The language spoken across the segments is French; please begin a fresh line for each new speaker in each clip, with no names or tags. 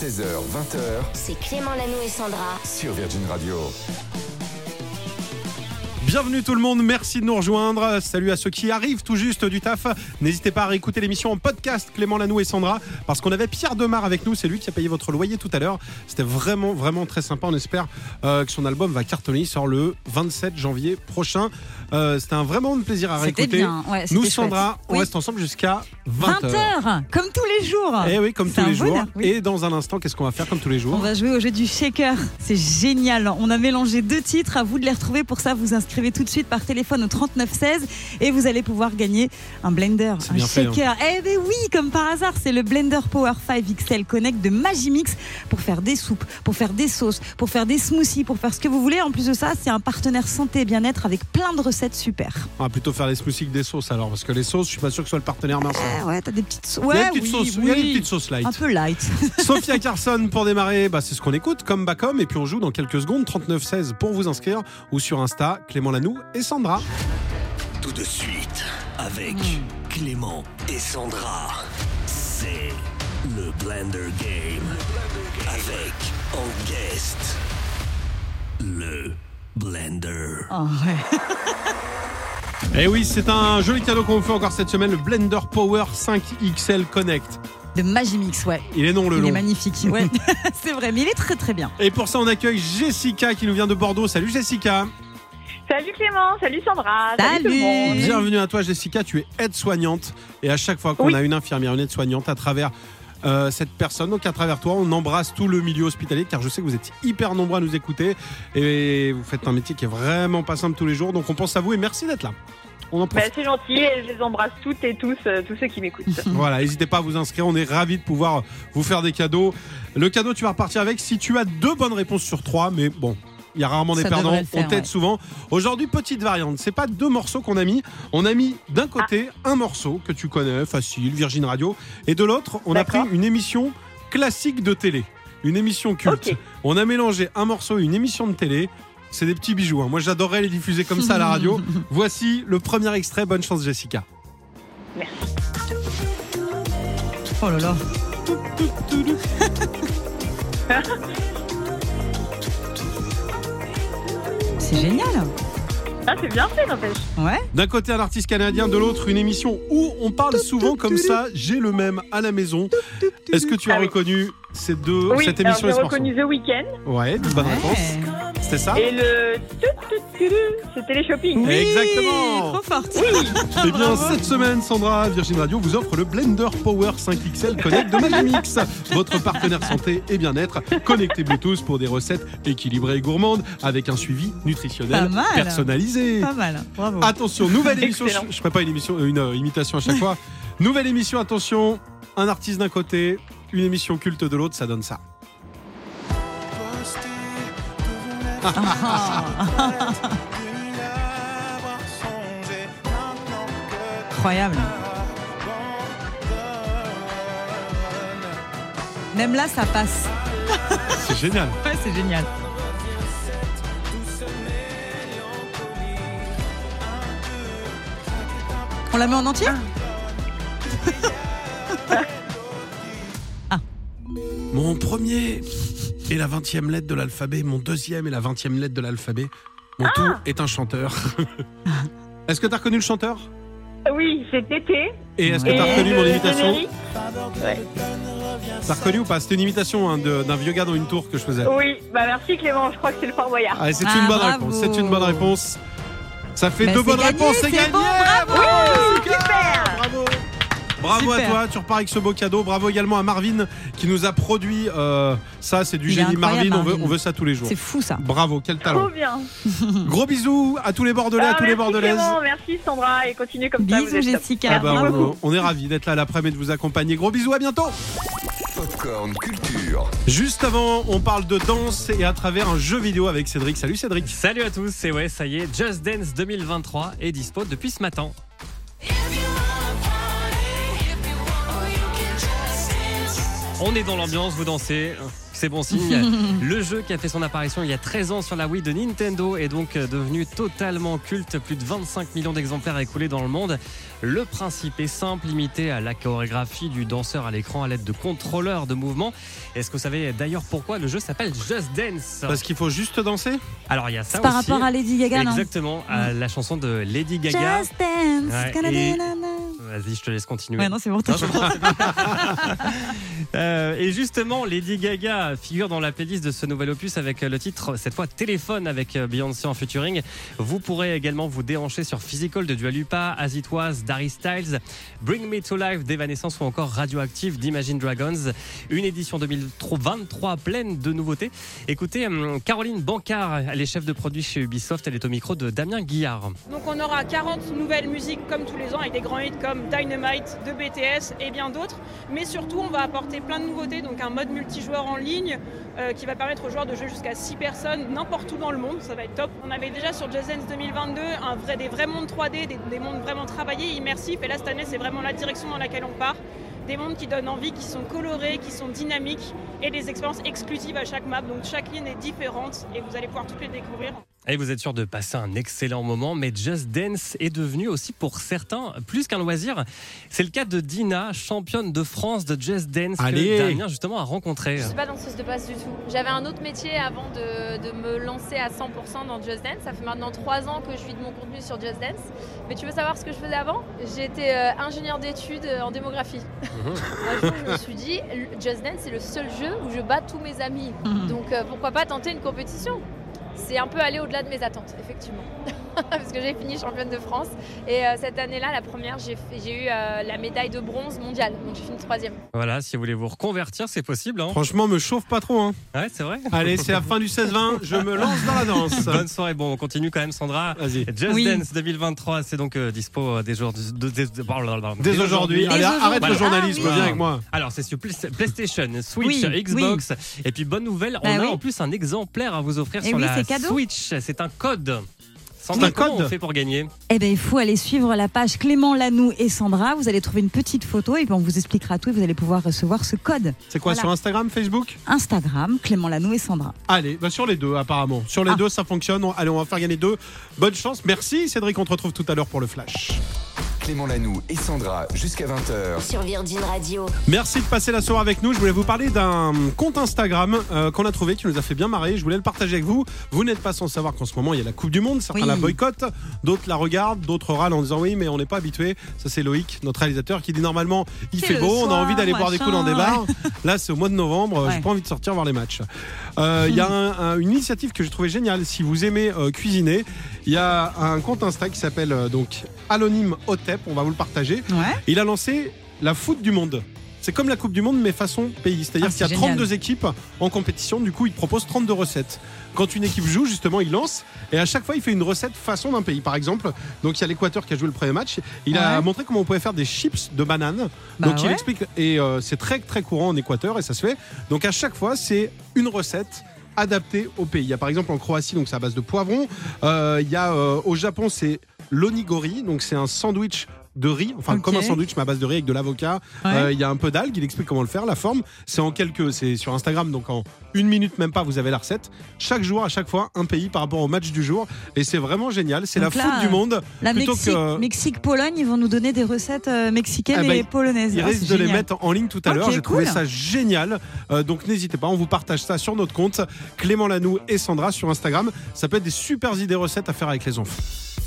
16h, 20h
C'est Clément Lanou et Sandra.
sur Virgin Radio.
Bienvenue tout le monde, merci de nous rejoindre. Salut à ceux qui arrivent tout juste du taf. N'hésitez pas à réécouter l'émission en podcast Clément Lanou et Sandra parce qu'on avait Pierre Demar avec nous, c'est lui qui a payé votre loyer tout à l'heure. C'était vraiment vraiment très sympa. On espère euh, que son album va cartonner. Il sort le 27 janvier prochain. Euh, C'était un vraiment un plaisir à
C'était
réécouter.
bien, ouais,
nous
chouette.
Sandra, on
Oui.
reste ensemble jusqu'à 20h.
20h, comme tous les jours.
Eh oui, comme tous les jours.
bonheur, oui.
Et dans un instant, qu'est-ce qu'on va faire comme tous les jours?
On va jouer au jeu du shaker. C'est génial. On a mélangé deux titres. À vous de les retrouver. Pour ça, vous inscrivez tout de suite par téléphone au 3916 et vous allez pouvoir gagner un blender, un
bien fait, hein.
shaker. Eh ben oui, comme par hasard, c'est le Blender Power 5 XL Connect de Magimix pour faire des soupes, pour faire des sauces, pour faire des smoothies, pour faire ce que vous voulez. En plus de ça, c'est un partenaire santé et bien-être avec plein de recettes super.
On va plutôt faire les smoothies que des sauces alors parce que les sauces, je suis pas sûr que ce soit le partenaire mince.
Ouais, t'as des petites sauces.
Il y a
Ouais,
des petites
oui,
sauces, il y a des
oui.
petites sauces light.
Un peu light.
Sophia Carson pour démarrer, bah, c'est ce qu'on écoute, comme Bacom, et puis on joue dans quelques secondes, 3916 pour vous inscrire, ou sur Insta, Clément Lanoux et Sandra.
Tout de suite, avec Clément et Sandra, c'est le Blender Game. Avec en guest, le Blender.
Oh, ouais.
Et Eh oui, c'est un joli cadeau qu'on vous fait encore cette semaine, le Blender Power 5 XL Connect.
De Magimix, ouais.
Il est non le
Il est
long.
magnifique, ouais. c'est vrai, mais il est très très bien.
Et pour ça, on accueille Jessica qui nous vient de Bordeaux. Salut Jessica.
Salut Clément, salut Sandra,
Salut.
tout le monde.
Bienvenue à toi Jessica, tu es aide-soignante. Et à chaque fois qu'on
Oui.
a une infirmière, une aide-soignante à travers euh, cette personne, donc à travers toi, on embrasse tout le milieu hospitalier car je sais que vous êtes hyper nombreux à nous écouter et vous faites un métier qui est vraiment pas simple tous les jours. Donc on pense à vous et merci d'être là. On en
Bah, c'est gentil et je les embrasse toutes et tous, euh, tous ceux qui m'écoutent.
Voilà, n'hésitez pas à vous inscrire, on est ravis de pouvoir vous faire des cadeaux. Le cadeau, tu vas repartir avec si tu as deux bonnes réponses sur trois, mais bon. Il y a rarement des
Ça
perdants,
faire,
on t'aide
ouais.
souvent. Aujourd'hui, petite variante, c'est pas deux morceaux qu'on a mis. On a mis d'un côté un morceau que tu connais, facile, Virgin Radio, et de l'autre, on a pris une émission classique de télé, une émission culte. On a mélangé un morceau et une émission de télé. C'est des petits bijoux. hein. Moi, j'adorerais les diffuser comme ça à la radio. Voici le premier extrait. Bonne chance, Jessica.
Oh là là. C'est génial.
Ah, c'est bien fait, n'empêche.
Ouais.
D'un côté un artiste canadien, de l'autre une émission où on parle souvent comme ça. J'ai le même à la maison. Est-ce que tu as
Ah
reconnu ces deux,
Oui,
cette
alors
émission et
j'ai
ce morceau
reconnu The Weeknd
Ouais, bonne
Ouais.
réponse. C'était ça
et le c'était les shopping.
Oui,
Exactement.
Trop forte.
Eh bien, cette semaine, Sandra, Virgin Radio vous offre le Blender Power 5 XL Connect de Magimix, votre partenaire santé et bien-être, connecté Bluetooth pour des recettes équilibrées et gourmandes avec un suivi nutritionnel
Pas mal.
personnalisé.
Pas mal. Bravo.
Attention, nouvelle émission. Je,
Excellent.
je ferai pas une émission, une euh, imitation à chaque fois. Nouvelle émission. Attention, un artiste d'un côté, une émission culte de l'autre, ça donne ça.
Incroyable. Même là, ça passe.
C'est génial.
Ouais, c'est génial. On la met en entier?
Mon premier est la 20e lettre de l'alphabet. Mon deuxième est la 20e lettre de l'alphabet. Mon tout est un chanteur. Est-ce que tu as reconnu le chanteur?
Oui, c'est Tété.
Et est-ce que
Et
tu as reconnu mon imitation? T'as reconnu ou pas? C'était une imitation hein, d'un vieux gars dans une tour que je faisais.
Oui, bah merci Clément, je crois que c'est le Fort Boyard.
Ah, c'est
Ah,
une bonne
bravo.
réponse. C'est une bonne réponse. Ça fait
Mais
deux bonnes
gagné,
réponses, c'est gagné.
bon, bravo.
Jessica
Super.
Bravo. À toi, tu repars avec ce beau cadeau. Bravo également à Marvin qui nous a produit euh, ça. C'est du
Il est
génie. Marvin,
incroyable,
on veut,
Marvin.
on veut ça tous les jours.
C'est fou ça.
Bravo, quel
Trop
talent.
bien.
Gros bisous à tous les Bordelais, à
Ah,
tous les
merci
Bordelaises.
Clément, merci Sandra et continuez comme ça. vous
Bisous
êtes top.
Jessica.
Ah bah,
Merci
on, est ravis d'être là l'après-midi de vous accompagner. Gros bisous, à bientôt.
Popcorn Culture.
Juste avant, on parle de danse et à travers un jeu vidéo avec Cédric. Salut Cédric.
Salut à tous, c'est ouais, ça y est, Just Dance 2023 est dispo depuis ce matin. On est dans l'ambiance, vous dansez. C'est bon signe. Le jeu qui a fait son apparition il y a 13 ans sur la Wii de Nintendo est donc devenu totalement culte. Plus de 25 millions d'exemplaires écoulés dans le monde. Le principe est simple, limité à la chorégraphie du danseur à l'écran à l'aide de contrôleurs de mouvement. Est-ce que vous savez d'ailleurs pourquoi le jeu s'appelle Just Dance
Parce qu'il faut juste danser
Alors il y a ça
C'est par
aussi.
rapport à Lady Gaga, non?
Exactement, à la chanson de Lady Gaga.
Just dance.
Ouais. Vas-y, je te laisse continuer.
Ouais, non, c'est bon.
Euh, et justement, Lady Gaga figure dans la playlist de ce nouvel opus avec le titre, cette fois Téléphone avec Beyoncé en featuring. Vous pourrez également vous déhancher sur Physical de Dua Lipa, As It Was, Darry Styles, Bring Me to Life d'Evanescence ou encore Radioactive d'Imagine Dragons. Une édition 2023 pleine de nouveautés. Écoutez, hum, Caroline Bancard, elle est chef de produit chez Ubisoft, elle est au micro de Damien Guillard.
Donc on aura 40 nouvelles musiques comme tous les ans avec des grands hits comme Dynamite de BTS et bien d'autres. Mais surtout on va apporter plein de nouveautés, donc un mode multijoueur en ligne euh, qui va permettre aux joueurs de jouer jusqu'à 6 personnes n'importe où dans le monde, ça va être top. On avait déjà sur Just Dance 2022 un vrai, des vrais mondes 3D, des, des mondes vraiment travaillés, immersifs et là cette année c'est vraiment la direction dans laquelle on part. Des mondes qui donnent envie, qui sont colorés, qui sont dynamiques et des expériences exclusives à chaque map. Donc chaque ligne est différente et vous allez pouvoir toutes les découvrir.
Et vous êtes sûr de passer un excellent moment, mais Just Dance est devenu aussi pour certains plus qu'un loisir. C'est le cas de Dina, championne de France de Just Dance
Allez.
que Damien justement a rencontré.
Je suis pas danseuse de base du tout. J'avais un autre métier avant de, de me lancer à 100% dans Just Dance. Ça fait maintenant trois ans que je vis de mon contenu sur Just Dance. Mais tu veux savoir ce que je faisais avant? J'étais euh, ingénieur d'études en démographie. un jour, je me suis dit, Just Dance, c'est le seul jeu où je bats tous mes amis. Donc euh, pourquoi pas tenter une compétition? C'est un peu allé au-delà de mes attentes, effectivement. Parce que j'ai fini championne de France. Et euh, cette année-là, la première, j'ai eu euh, la médaille de bronze mondiale. Donc j'ai fini troisième.
Voilà, si vous voulez vous reconvertir, c'est possible. Hein.
Franchement, me chauffe pas trop. Hein.
Ouais, c'est vrai.
Allez, c'est la fin du 16-20. Je me lance dans la danse.
Bonne soirée. Bon, on continue quand même, Sandra.
Vas-y.
Just
Oui.
Dance 2023, c'est donc euh, dispo euh, dès, jours- de- dès- de-
Dès aujourd'hui. Allez, arrête le journalisme,
Ah oui.
viens avec moi.
Alors, c'est sur Play- PlayStation, Switch,
Oui,
Xbox. Et puis, bonne nouvelle,
Bah
on a
oui.
en plus un exemplaire à vous offrir
Eh
sur
oui,
la. Switch. C'est un code. Sandra,
un
comment
code
on fait pour gagner
Eh bien, il faut aller suivre la page Clément Lanoux et Sandra. Vous allez trouver une petite photo et puis on vous expliquera tout et vous allez pouvoir recevoir ce code.
C'est quoi
Voilà.
sur Instagram, Facebook
Instagram, Clément Lanoux et Sandra.
Allez, bah sur les deux apparemment. Sur les
Ah.
deux, ça fonctionne. On- Allez, on va faire gagner deux. Bonne chance. Merci Cédric. On te retrouve tout à l'heure pour le flash.
Clément Lanoux et Sandra jusqu'à 20h.
Sur Virgin Radio.
Merci de passer la soirée avec nous. Je voulais vous parler d'un compte Instagram euh, qu'on a trouvé qui nous a fait bien marrer. Je voulais le partager avec vous. Vous n'êtes pas sans savoir qu'en ce moment il y a la Coupe du Monde. Certains
Oui.
la boycottent, d'autres la regardent, d'autres râlent en disant oui, mais on n'est pas habitué. Ça c'est Loïc, notre réalisateur, qui dit normalement il fait beau, on a envie d'aller boire des coups dans des bars. Là c'est au mois de novembre.
Ouais.
J'ai pas envie de sortir voir les matchs. Euh, Il y a un- un- une initiative que j'ai trouvé géniale. Si vous aimez euh, cuisiner, il y a un compte Insta qui s'appelle euh, donc Anonyme Otep. On va vous le partager.
Ouais.
Il a lancé la foot du monde. C'est comme la Coupe du Monde, mais façon pays. C'est-à-dire
Ah,
qu'il y a
génial.
32 équipes en compétition. Du coup, il propose 32 recettes. Quand une équipe joue, justement, il lance. Et à chaque fois, il fait une recette façon d'un pays. Par exemple, donc il y a l'Équateur qui a joué le premier match. Il a montré comment on pouvait faire des chips de banane.
Bah
donc il explique. Et euh, c'est très, très courant en Équateur et ça se fait. Donc à chaque fois, c'est une recette adaptée au pays. Il y a par exemple en Croatie, donc c'est à base de poivrons. Euh, il y a euh, au Japon, c'est l'onigori. Donc c'est un sandwich de riz, enfin comme un sandwich mais à base de riz avec de l'avocat.
Ouais.
Euh, Il y a un peu d'algues, il explique comment le faire. La forme, c'est en quelques, c'est sur Instagram, donc en une minute même pas, vous avez la recette. Chaque jour, à chaque fois, un pays par rapport au match du jour, et c'est vraiment génial. C'est la
là,
foot du monde.
La
Plutôt
Mexique,
que-
Mexique, Pologne, ils vont nous donner des recettes euh, mexicaines
Ah bah,
et polonaises.
Il
Ah,
risque
c'est
de les mettre en ligne tout à l'heure. J'ai trouvé ça génial. Euh, donc n'hésitez pas, on vous partage ça sur notre compte Clément Lanoux et Sandra sur Instagram. Ça peut être des super idées recettes à faire avec les enfants.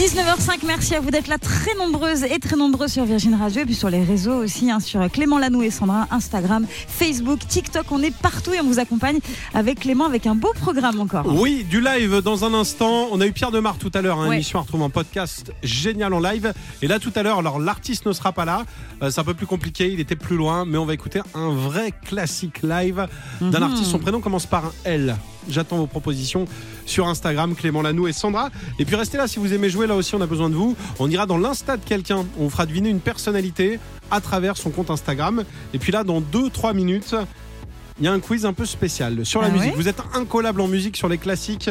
19h05, merci à vous d'être là très nombreuses et très nombreux sur Virgin Radio et puis sur les réseaux aussi, hein, sur Clément Lanoux et Sandra, Instagram, Facebook, TikTok, on est partout et on vous accompagne avec Clément avec un beau programme encore.
Oui, du live dans un instant. On a eu Pierre Demar tout à l'heure, hein,
Ouais.
émission à retrouver en podcast génial en live. Et là tout à l'heure, alors l'artiste ne sera pas là. Euh, c'est un peu plus compliqué, il était plus loin, mais on va écouter un vrai classique live d'un
Mhm.
artiste. Son prénom commence par un L. J'attends vos propositions sur Instagram, Clément Lanoux et Sandra. Et puis restez là si vous aimez jouer, là aussi on a besoin de vous. On ira dans l'insta de quelqu'un, on vous fera deviner une personnalité à travers son compte Instagram. Et puis là, dans 2-3 minutes, il y a un quiz un peu spécial sur la
Ah
musique.
ouais
Vous êtes incollable en musique sur les classiques.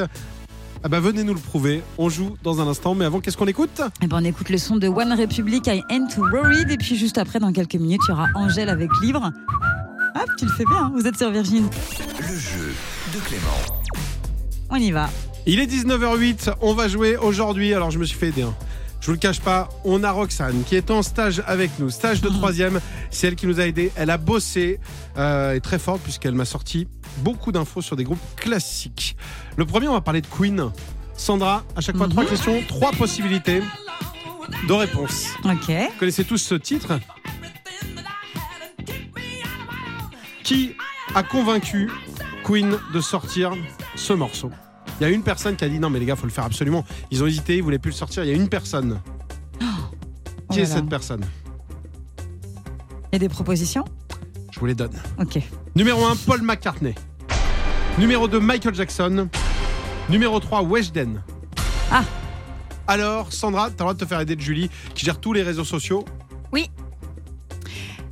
Ah bah venez nous le prouver. On joue dans un instant, mais avant, qu'est-ce qu'on écoute?
Eh ben, on écoute le son de One Republic, I Ain't Too Worried. Et puis juste après, dans quelques minutes, il y aura Angèle avec Livre. Hop, tu le fais bien, hein, vous êtes sur Virgin.
Le jeu de Clément.
On y va.
Il est 19h08, on va jouer aujourd'hui. Alors je me suis fait aider. hein. Je vous le cache pas, on a Roxane qui est en stage avec nous, stage de troisième. C'est elle qui nous a aidé. Elle a bossé, euh, est très forte puisqu'elle m'a sorti beaucoup d'infos sur des groupes classiques. Le premier, on va parler de Queen. Sandra, à chaque fois trois questions, trois possibilités de réponse.
Ok.
Vous connaissez tous ce titre? Qui a convaincu Queen de sortir ce morceau Il y a une personne qui a dit non mais les gars faut le faire absolument. Ils ont hésité, ils voulaient plus le sortir. Il y a une personne. Qui
Oh
est
là là.
cette personne
Il y a des propositions
Je vous les donne.
Ok.
Numéro 1, Paul McCartney. Numéro 2, Michael Jackson. Numéro 3, Weshden.
Ah.
Alors, Sandra, t'as le droit de te faire aider de Julie, qui gère tous les réseaux sociaux.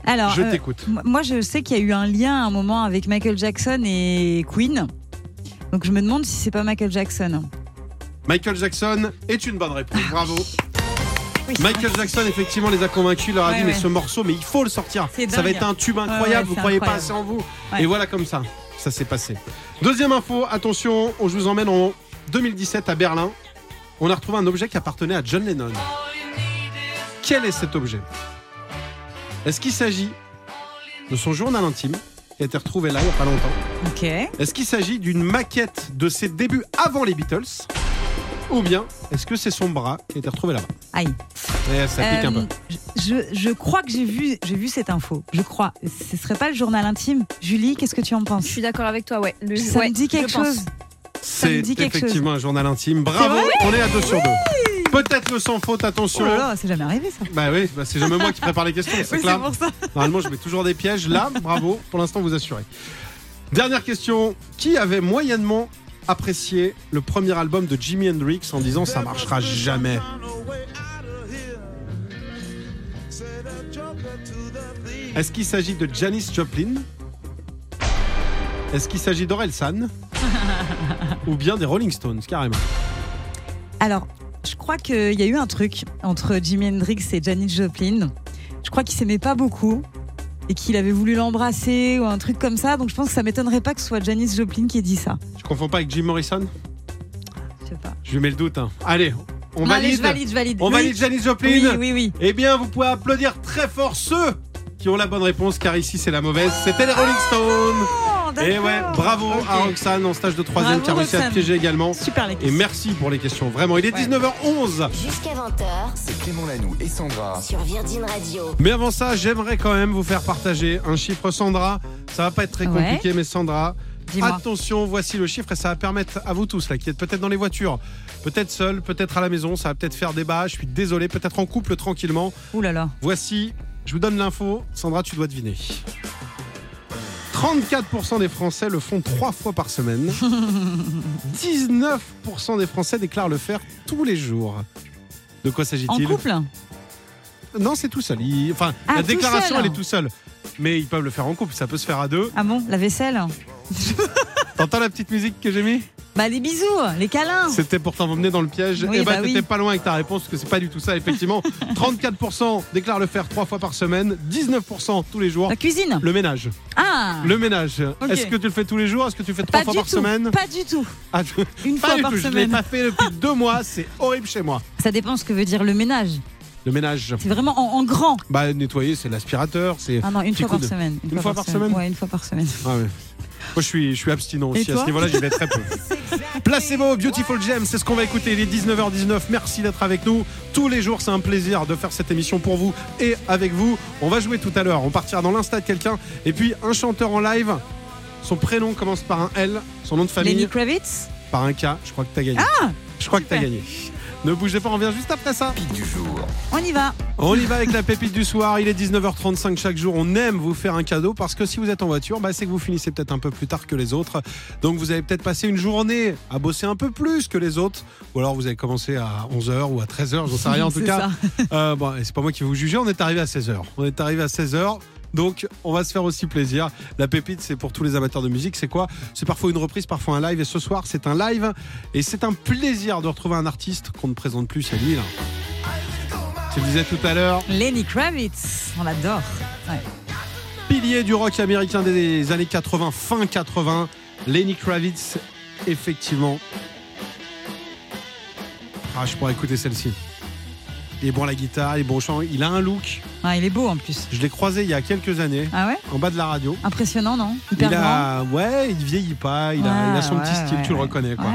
Alors,
Je
euh,
t'écoute.
moi, je sais qu'il y a eu un lien à un moment avec Michael Jackson et Queen. Donc, je me demande si c'est pas Michael Jackson.
Michael Jackson est une bonne réponse. Bravo.
Oui,
Michael Jackson, effectivement, les a convaincus. Il leur a
Ouais,
dit, mais ce morceau, mais il faut le sortir. Ça va être un tube incroyable.
ouais,
vous croyez pas assez en vous. Et voilà comme ça. Ça s'est passé. Deuxième info, attention, on je vous emmène en 2017 à Berlin. On a retrouvé un objet qui appartenait à John Lennon. Quel est cet objet? Est-ce qu'il s'agit de son journal intime qui a été retrouvé là il n'y a pas longtemps
Ok.
Est-ce qu'il s'agit d'une maquette de ses débuts avant les Beatles Ou bien est-ce que c'est son bras qui a été retrouvé là-bas
Aïe.
Ça pique un
Euh,
peu.
Je, je crois que j'ai vu, j'ai vu cette info. Je crois. Ce serait pas le journal intime. Julie, qu'est-ce que tu en
Je
penses
suis d'accord avec toi, ouais. Le,
Ça
ouais,
me dit quelque
je pense.
chose. ça me
C'est
dit quelque
effectivement un journal intime. Bravo, on est à deux sur deux. Peut-être le sans faute,
Oh
attention.
là là, c'est jamais arrivé ça.
Bah oui, bah c'est jamais moi qui prépare les questions, c'est
Oui,
clair.
pour ça.
Normalement, je mets toujours des pièges. Là, bravo, pour l'instant, vous assurez. Dernière question. Qui avait moyennement apprécié le premier album de Jimi Hendrix en disant ça marchera jamais? Est-ce qu'il s'agit de Janis Joplin? Est-ce qu'il s'agit d'Orelsan? Ou bien des Rolling Stones, carrément?
Alors, je crois qu'il y a eu un truc entre Jimi Hendrix et Janis Joplin. Je crois qu'ils s'aimaient pas beaucoup et qu'il avait voulu l'embrasser ou un truc comme ça. Donc je pense que ça m'étonnerait pas que ce soit Janis Joplin qui ait dit ça.
Je confonds pas avec Jim Morrison?
Je sais pas.
Je lui mets le doute. hein. Allez, on
Non, allez,
valide
je valide, je valide.
On
Oui.
valide Janis Joplin
Oui, oui, oui.
Eh bien, vous pouvez applaudir très fort ceux qui ont la bonne réponse, car ici c'est la mauvaise. C'était les Rolling Stones. Et ouais, bravo à Roxane en stage de troisième
Bravo,
qui a réussi à piéger également.
Super les
Et
questions.
merci pour les questions, vraiment. Il est
Ouais.
19h11.
Jusqu'à 20h
C'est Clément Lanoux et Sandra.
sur Virgin Radio.
Mais avant ça, j'aimerais quand même vous faire partager un chiffre Sandra. Ça va pas être très
Ouais.
compliqué, mais Sandra, attention, voici le chiffre et ça va permettre à vous tous, là, qui êtes peut-être dans les voitures, peut-être seul, peut-être à la maison, ça va peut-être faire débat. Je suis désolé, peut-être en couple tranquillement.
Ouh là là.
Voici, je vous donne l'info. Sandra, tu dois deviner. 34% des Français le font trois fois par semaine. 19% des Français déclarent le faire tous les jours. De quoi
En
s'agit-il
couple
Non, c'est tout seul. Il- Enfin,
Ah,
la
tout
déclaration,
seul.
elle est tout seul. Mais ils peuvent le faire en couple, ça peut se faire à deux.
Ah bon? La vaisselle?
T'entends la petite musique que j'ai mis?
Bah les bisous, les câlins.
C'était pour t'emmener dans le piège.
Oui,
et bah,
bah oui.
t'étais pas loin avec ta réponse, parce que c'est pas du tout ça, effectivement. 34% déclarent le faire trois fois par semaine, 19% tous les jours.
La cuisine.
Le ménage.
Ah
Le ménage. Est-ce que tu le fais tous les jours? Est-ce que tu le fais trois
Pas
fois par
tout.
semaine?
Pas du tout.
Ah,
Une
Pas
fois
du
par
tout. Je l'ai
semaine.
pas fait depuis deux mois. C'est horrible chez moi.
Ça dépend ce que veut dire le ménage.
Le ménage.
C'est vraiment en, en grand.
Bah nettoyer, c'est l'aspirateur, c'est.
Ah non, une fois par
de-
semaine.
Une fois par semaine
Ouais, une fois par semaine.
Ah ouais. Moi, je suis, je suis abstinent aussi. À ce niveau-là, j'y vais très peu. Placebo, Beautiful Gem, c'est ce qu'on va écouter. Il est 19h19. Merci d'être avec nous. Tous les jours, c'est un plaisir de faire cette émission pour vous et avec vous. On va jouer tout à l'heure. On partira dans l'insta de quelqu'un. Et puis, un chanteur en live. Son prénom commence par un L. Son nom de famille
Lenny Kravitz?
Par un K. Je crois que t'as gagné.
Ah
Je crois que t'as
super.
gagné. Ne bougez pas, on revient juste après ça.
Pic du jour.
On y va.
On y va avec la pépite du soir. Il est 19h35 chaque jour. On aime vous faire un cadeau parce que si vous êtes en voiture, bah, c'est que vous finissez peut-être un peu plus tard que les autres. Donc vous avez peut-être passé une journée à bosser un peu plus que les autres. Ou alors vous avez commencé à 11h ou à 13h, j'en sais rien en tout
C'est
cas.
ça.
Euh, bon, et c'est pas moi qui vais vous juger, on est arrivé à 16h. On est arrivé à 16h. Donc, on va se faire aussi plaisir. La pépite, c'est pour tous les amateurs de musique. C'est quoi? C'est parfois une reprise, parfois un live. Et ce soir, c'est un live. Et c'est un plaisir de retrouver un artiste qu'on ne présente plus à Lille. Tu le disais tout à l'heure,
Lenny Kravitz, on l'adore. Ouais.
pilier du rock américain des années 80, fin 80. Lenny Kravitz, effectivement. Ah, je pourrais écouter celle-ci. Il est bon à la guitare, il est bon au chant. Il a un look.
Ah, il est beau en plus.
Je l'ai croisé il y a quelques années,
Ah ouais
en bas de la radio.
Impressionnant, non Hyper
Il a, ouais, il vieillit pas, il, a,
Ouais,
il a son
ouais,
petit style,
ouais,
tu le reconnais quoi.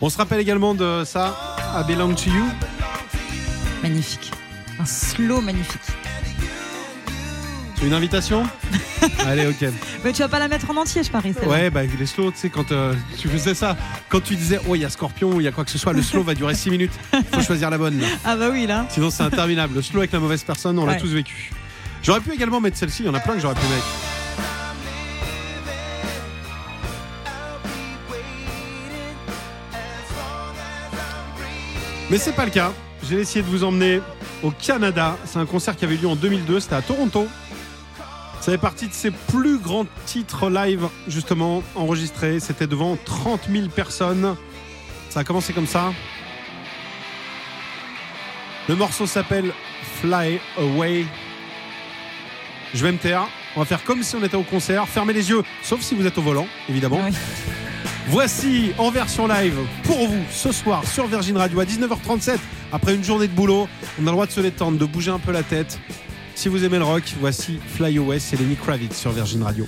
On se rappelle également de ça, I Belong to You.
Magnifique. Un slow magnifique.
C'est une invitation Allez, ok.
Mais tu vas pas la mettre en entier, je parie.
Ouais, bah les slows, tu sais, quand euh, tu faisais ça, quand tu disais, oh, il y a Scorpion, il y a quoi que ce soit, le slow va durer 6 minutes. Faut choisir la bonne là.
Ah bah oui, là.
Sinon, c'est interminable. Le slow avec la mauvaise personne, on l'a tous vécu. J'aurais pu également mettre celle-ci, il y en a plein que j'aurais pu mettre. Mais c'est pas le cas. J'ai essayé de vous emmener au Canada. C'est un concert qui avait lieu en 2002, c'était à Toronto. Ça fait partie de ses plus grands titres live, justement, enregistrés. C'était devant 30 000 personnes. Ça a commencé comme ça. Le morceau s'appelle Fly Away. Je vais me taire. On va faire comme si on était au concert. Fermez les yeux, sauf si vous êtes au volant, évidemment.
Oui.
Voici en version live pour vous ce soir sur Virgin Radio à 19h37. Après une journée de boulot, on a le droit de se détendre, de bouger un peu la tête. Si vous aimez le rock, voici Fly Away, c'est Lenny Kravitz sur Virgin Radio.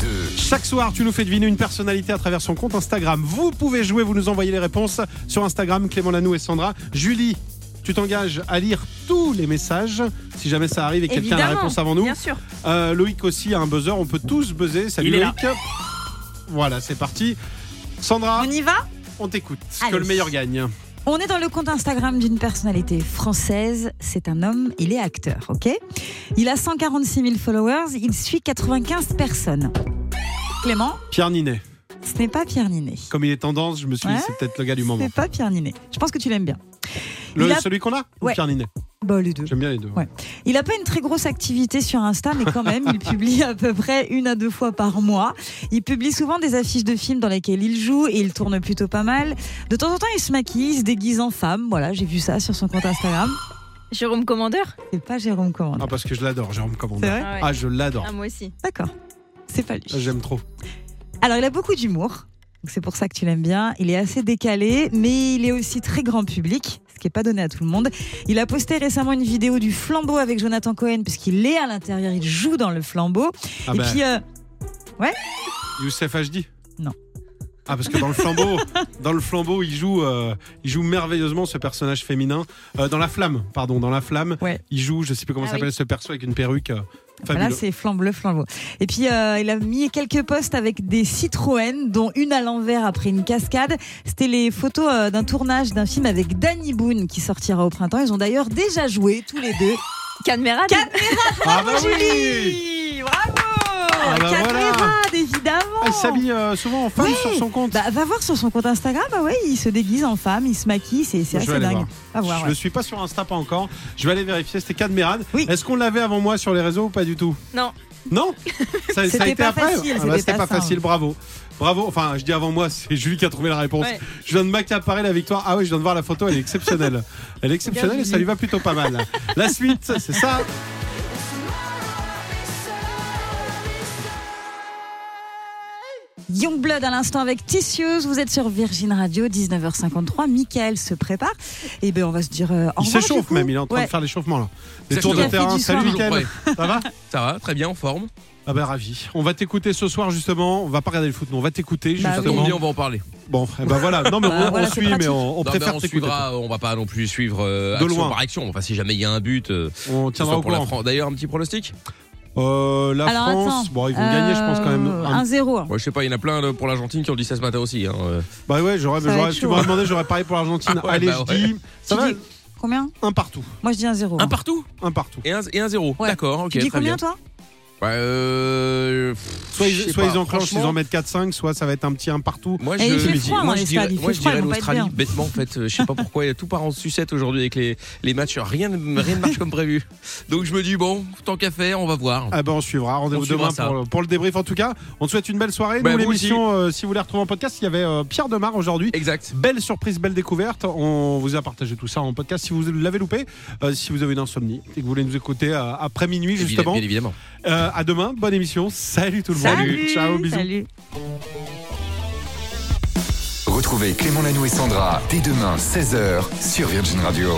De
Chaque soir, tu nous fais deviner une personnalité à travers son compte Instagram. Vous pouvez jouer, vous nous envoyez les réponses sur Instagram, Clément Lanou et Sandra. Julie, tu t'engages à lire tous les messages si jamais ça arrive et quelqu'un a la réponse avant nous.
Bien sûr.
Euh, Loïc aussi a un buzzer, on peut tous buzzer. Salut
Il est là.
Loïc. Voilà, c'est parti. Sandra,
On y va?
on t'écoute.
Allez.
Que le meilleur gagne.
On est dans le compte Instagram d'une personnalité française. C'est un homme, il est acteur, ok? Il a 146 000 followers, il suit 95 personnes. Clément,
Pierre Ninet.
ce n'est pas Pierre Ninet.
Comme il est tendance, je me suis dit
Ouais,
c'est peut-être le gars du moment.
C'est pas Pierre Ninet. Je pense que tu l'aimes bien.
Le,
il a-
Celui qu'on a ou
Ouais.
Pierre Ninet?
Bah, les deux.
J'aime bien les deux.
Ouais. Il n'a pas une très grosse activité sur Insta, mais quand même, il publie à peu près une à deux fois par mois. Il publie souvent des affiches de films dans lesquels il joue et il tourne plutôt pas mal. De temps en temps, il se maquille, il se déguise en femme. Voilà, j'ai vu ça sur son compte Instagram.
Jérôme Commandeur
C'est pas Jérôme Commande.
Ah, parce que je l'adore, Jérôme Commandeur.
Ah ouais.
Ah, je l'adore.
Ah, moi aussi.
D'accord. C'est pas lui.
J'aime trop.
Alors, il a beaucoup d'humour. C'est pour ça que tu l'aimes bien. Il est assez décalé, mais il est aussi très grand public, ce qui n'est pas donné à tout le monde. Il a posté récemment une vidéo du flambeau avec Jonathan Cohen, puisqu'il est à l'intérieur, il joue dans le flambeau.
Ah
Et
bah,
puis, euh,
Youssef HD
Non.
Ah parce que dans le flambeau, dans le flambeau, il joue, euh, il joue merveilleusement ce personnage féminin. Euh, dans la flamme, pardon, dans la flamme,
Ouais.
il joue, je sais plus comment
Ah
s'appelle
oui.
ce perso avec une perruque.
Voilà, c'est flambe le flambeau. Et puis, euh, il a mis quelques posts avec des Citroën, dont une à l'envers après une cascade. C'était les photos euh, d'un tournage d'un film avec Danny Boone qui sortira au printemps. Ils ont d'ailleurs déjà joué tous les deux.
Cadmerade
ah bah oui
Julie Bravo
Ah bah voilà.
Évidemment
Elle s'habille euh, souvent en femme
Ouais.
sur son compte.
Bah, va voir sur son compte Instagram, bah ouais, il se déguise en femme, il se maquille, c'est
vais
assez dingue.
voir.
Va voir,
je
ouais.
le suis pas sur Insta pas encore. Je vais aller vérifier. C'était Cadmerade.
Oui.
Est-ce qu'on l'avait avant moi sur les réseaux ou pas du tout?
Non.
Non? Ça, ça a
C'était
été
pas
après
facile,
Ah
c'était
bah, C'était
pas
pas
ça.
facile, bravo. Bravo, enfin je dis avant moi, c'est Julie qui a trouvé la réponse.
Ouais.
Je viens de m'accaparer la victoire. Ah oui, je viens de voir la photo, elle est exceptionnelle. Elle est exceptionnelle et ça lui va plutôt pas mal. La suite, c'est ça.
Youngblood à l'instant avec Tissueuse, vous êtes sur Virgin Radio, 19h53. Michael se prépare. Et ben on va se dire euh, au
Il
revoir,
s'échauffe
du coup.
même, il est en train
Ouais.
de faire l'échauffement là. Les tours de terrain. Salut
soir.
Mickaël.
Toujours
Ça va
Ça va, très bien, en forme.
Ah ben ravi. On va t'écouter ce soir justement. On va pas regarder le foot, non, on va t'écouter
Bah oui.
justement.
On va en parler.
Bon, eh ben voilà. Non mais
Bah
on,
voilà, c'est
suit, mais on, on
Non,
préfère
on
t'écouter.
suivra, on va pas non plus suivre euh,
De
action
loin.
par action. Enfin, si jamais il y a un but, euh,
On
que ce
tiendra
soit
au
pour la
courant.
France. D'ailleurs, un petit pronostic?
Euh, la
Alors
France,
attends.
bon ils vont gagner, je pense quand même.
Euh,
Un-
1-0.
Moi, je sais pas, il y en a plein euh, pour l'Argentine qui ont dit ça ce matin aussi. hein, euh.
Bah ouais, j'aurais, j'aurais- tu m'aurais
hein.
demandé, j'aurais parié pour l'Argentine.
Ah ouais,
Allez,
bah
je
ouais.
dis, ça
Tu
va,
dis combien?
Un partout,
Moi je dis 1-0.
Un partout?
Un partout.
et un, et un zéro.
Ouais.
D'accord, ok,
tu dis
très
combien
bien.
toi?
Bah, euh,
Soit ils,
sais
soit
pas.
ils enclenchent, ils en mettent 4-5, soit ça va être un petit un partout.
Moi,
Et
je,
il fait
je
froid
moi,
dans
je dirais,
il
moi, je dirais l'Australie. Bêtement, en fait, euh, je sais pas pourquoi, tout part en sucette aujourd'hui avec les, les matchs. Rien, ne- rien ne marche comme prévu. Donc, je me dis, bon, tant qu'à faire, on va voir.
Ah ben on suivra, rendez-vous demain pour, pour le débrief. En tout cas, on te souhaite une belle soirée.
Bah,
Nous l'émission, euh, si vous voulez retrouver en podcast, il y avait euh, Pierre Demar aujourd'hui.
Exact.
Belle surprise, belle découverte. On vous a partagé tout ça en podcast. Si vous l'avez loupé, euh, si vous avez une insomnie et que vous voulez nous écouter euh, après minuit justement,
Bien évidemment.
Euh, à demain. Bonne émission. Salut tout le monde.
Salut,
Ciao, bisous.
Salut.
Retrouvez Clément Lanoux et Sandra dès demain 16h sur Virgin Radio.